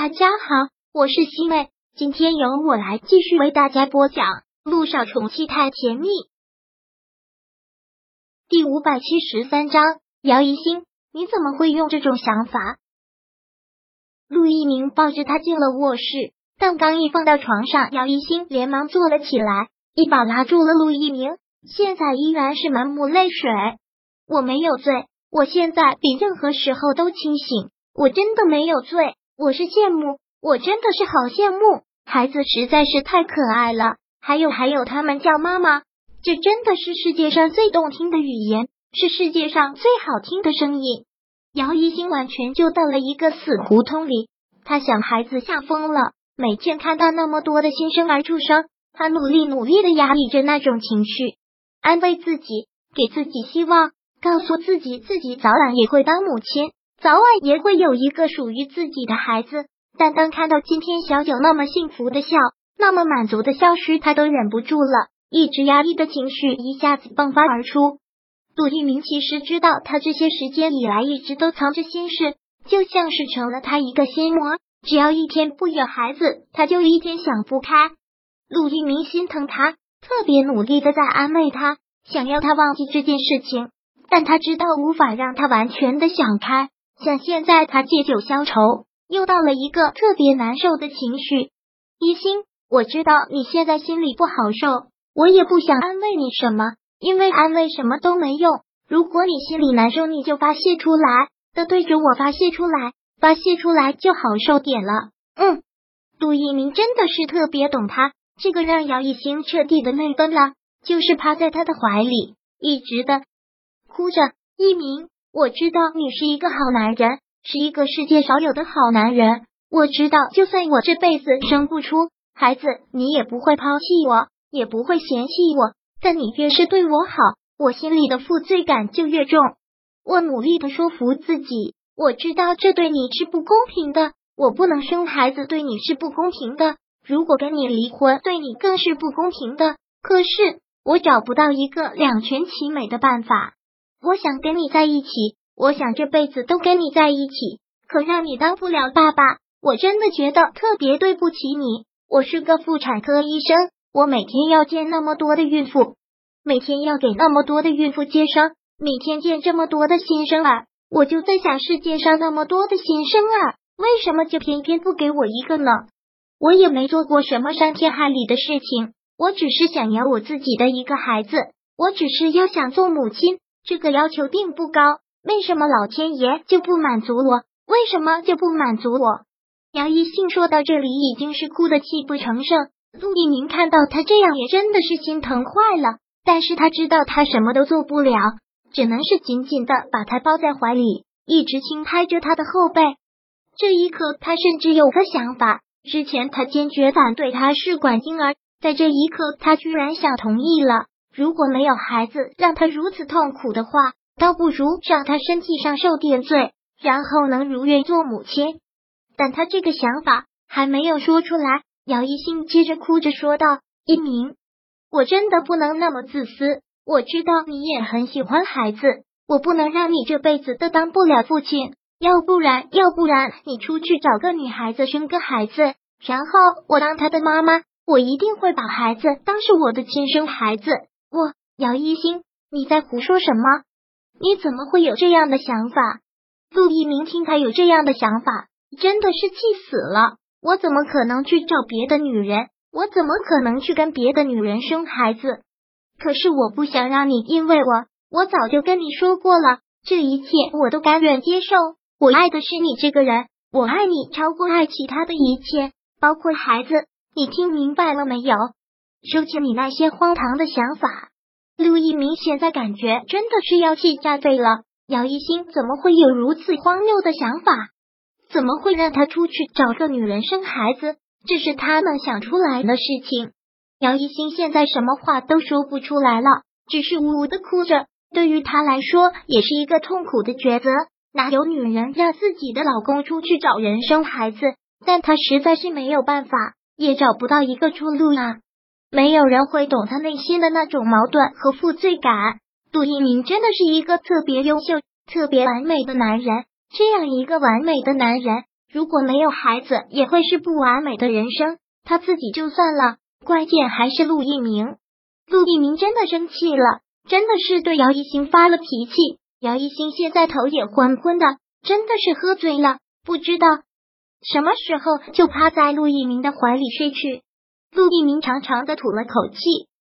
大家好，我是西妹，今天由我来继续为大家播讲《路上宠妻太甜蜜》第五百七十三章。姚一星，你怎么会用这种想法？陆一鸣抱着他进了卧室，但刚一放到床上，姚一星连忙坐了起来，一把拉住了陆一鸣，现在依然是满目泪水。我没有醉，我现在比任何时候都清醒，我真的没有醉。我是羡慕，我真的是好羡慕，孩子实在是太可爱了。还有还有，他们叫妈妈，这真的是世界上最动听的语言，是世界上最好听的声音。姚一星完全就到了一个死胡同里，他想孩子吓疯了。每天看到那么多的新生儿出生，他努力努力的压抑着那种情绪，安慰自己，给自己希望，告诉自己自己早晚也会当母亲。早晚也会有一个属于自己的孩子，但当看到今天小九那么幸福的笑，那么满足的笑时，他都忍不住了，一直压抑的情绪一下子迸发而出。杜一鸣其实知道，他这些时间以来一直都藏着心事，就像是成了他一个心魔。只要一天不有孩子，他就一天想不开。陆一鸣心疼他，特别努力的在安慰他，想要他忘记这件事情，但他知道无法让他完全的想开。像现在他借酒消愁，又到了一个特别难受的情绪。一心，我知道你现在心里不好受，我也不想安慰你什么，因为安慰什么都没用。如果你心里难受，你就发泄出来，的对着我发泄出来，发泄出来就好受点了。嗯，杜一鸣真的是特别懂他，这个让姚一星彻底的泪奔了，就是趴在他的怀里，一直的哭着。一鸣。我知道你是一个好男人，是一个世界少有的好男人。我知道，就算我这辈子生不出孩子，你也不会抛弃我，也不会嫌弃我。但你越是对我好，我心里的负罪感就越重。我努力的说服自己，我知道这对你是不公平的，我不能生孩子对你是不公平的。如果跟你离婚，对你更是不公平的。可是我找不到一个两全其美的办法。我想跟你在一起，我想这辈子都跟你在一起。可让你当不了爸爸，我真的觉得特别对不起你。我是个妇产科医生，我每天要见那么多的孕妇，每天要给那么多的孕妇接生，每天见这么多的新生儿，我就在想，世界上那么多的新生儿，为什么就偏偏不给我一个呢？我也没做过什么伤天害理的事情，我只是想要我自己的一个孩子，我只是要想做母亲。这个要求并不高，为什么老天爷就不满足我？为什么就不满足我？杨一信说到这里已经是哭得泣不成声。陆一鸣看到他这样，也真的是心疼坏了。但是他知道他什么都做不了，只能是紧紧的把他抱在怀里，一直轻拍着他的后背。这一刻，他甚至有个想法：之前他坚决反对他试管婴儿，在这一刻，他居然想同意了。如果没有孩子让他如此痛苦的话，倒不如让他身体上受点罪，然后能如愿做母亲。但他这个想法还没有说出来，姚一兴接着哭着说道：“一鸣，我真的不能那么自私。我知道你也很喜欢孩子，我不能让你这辈子都当不了父亲。要不然，要不然你出去找个女孩子生个孩子，然后我当他的妈妈，我一定会把孩子当是我的亲生孩子。”我姚一星，你在胡说什么？你怎么会有这样的想法？陆一鸣听他有这样的想法，真的是气死了。我怎么可能去找别的女人？我怎么可能去跟别的女人生孩子？可是我不想让你因为我，我早就跟你说过了，这一切我都甘愿接受。我爱的是你这个人，我爱你超过爱其他的一切，包括孩子。你听明白了没有？收起你那些荒唐的想法，陆一鸣现在感觉真的是要气炸肺了。姚一星怎么会有如此荒谬的想法？怎么会让他出去找个女人生孩子？这是他能想出来的事情。姚一星现在什么话都说不出来了，只是呜呜的哭着。对于他来说，也是一个痛苦的抉择。哪有女人让自己的老公出去找人生孩子？但他实在是没有办法，也找不到一个出路啊。没有人会懂他内心的那种矛盾和负罪感。杜一鸣真的是一个特别优秀、特别完美的男人。这样一个完美的男人，如果没有孩子，也会是不完美的人生。他自己就算了，关键还是陆一鸣。陆一鸣真的生气了，真的是对姚一星发了脾气。姚一星现在头也昏昏的，真的是喝醉了，不知道什么时候就趴在陆一鸣的怀里睡去。陆一鸣长长的吐了口气，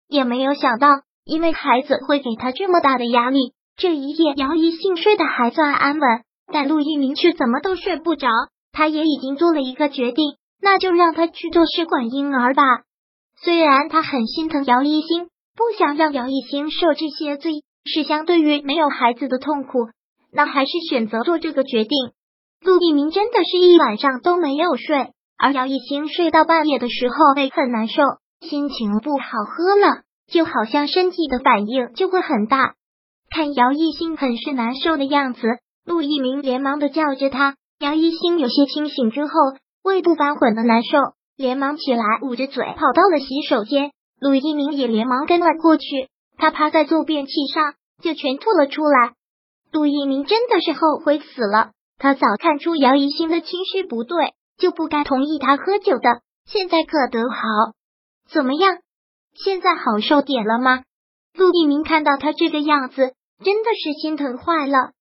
也没有想到，因为孩子会给他这么大的压力。这一夜，姚一兴睡得还算安稳，但陆一鸣却怎么都睡不着。他也已经做了一个决定。那就让他去做试管婴儿吧。虽然他很心疼姚一星，不想让姚一星受这些罪，是相对于没有孩子的痛苦，那还是选择做这个决定。陆一鸣真的是一晚上都没有睡，而姚一星睡到半夜的时候胃很难受，心情不好，喝了就好像身体的反应就会很大。看姚一星很是难受的样子，陆一鸣连忙的叫着他。姚一星有些清醒之后。胃部翻滚的难受，连忙起来，捂着嘴跑到了洗手间。陆一鸣也连忙跟了过去，他趴在坐便器上就全吐了出来。陆一鸣真的是后悔死了，他早看出姚一星的情绪不对，就不该同意他喝酒的。现在可得好，怎么样？现在好受点了吗？陆一鸣看到他这个样子，真的是心疼坏了。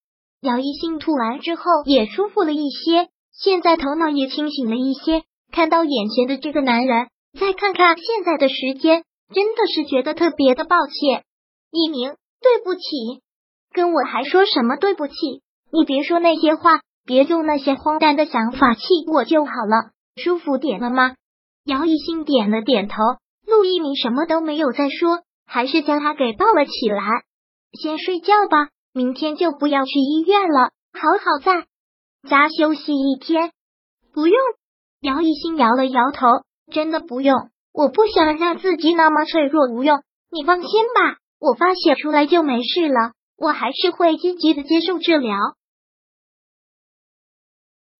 姚一星吐完之后也舒服了一些。现在头脑也清醒了一些，看到眼前的这个男人，再看看现在的时间，真的是觉得特别的抱歉。一鸣，对不起，跟我还说什么对不起？你别说那些话，别用那些荒诞的想法气我就好了。舒服点了吗？姚一兴点了点头。陆一鸣什么都没有再说，还是将他给抱了起来。先睡觉吧，明天就不要去医院了，好好在。家休息一天，不用。姚一新摇了摇头，真的不用。我不想让自己那么脆弱无用。你放心吧，我发泄出来就没事了。我还是会积极的接受治疗。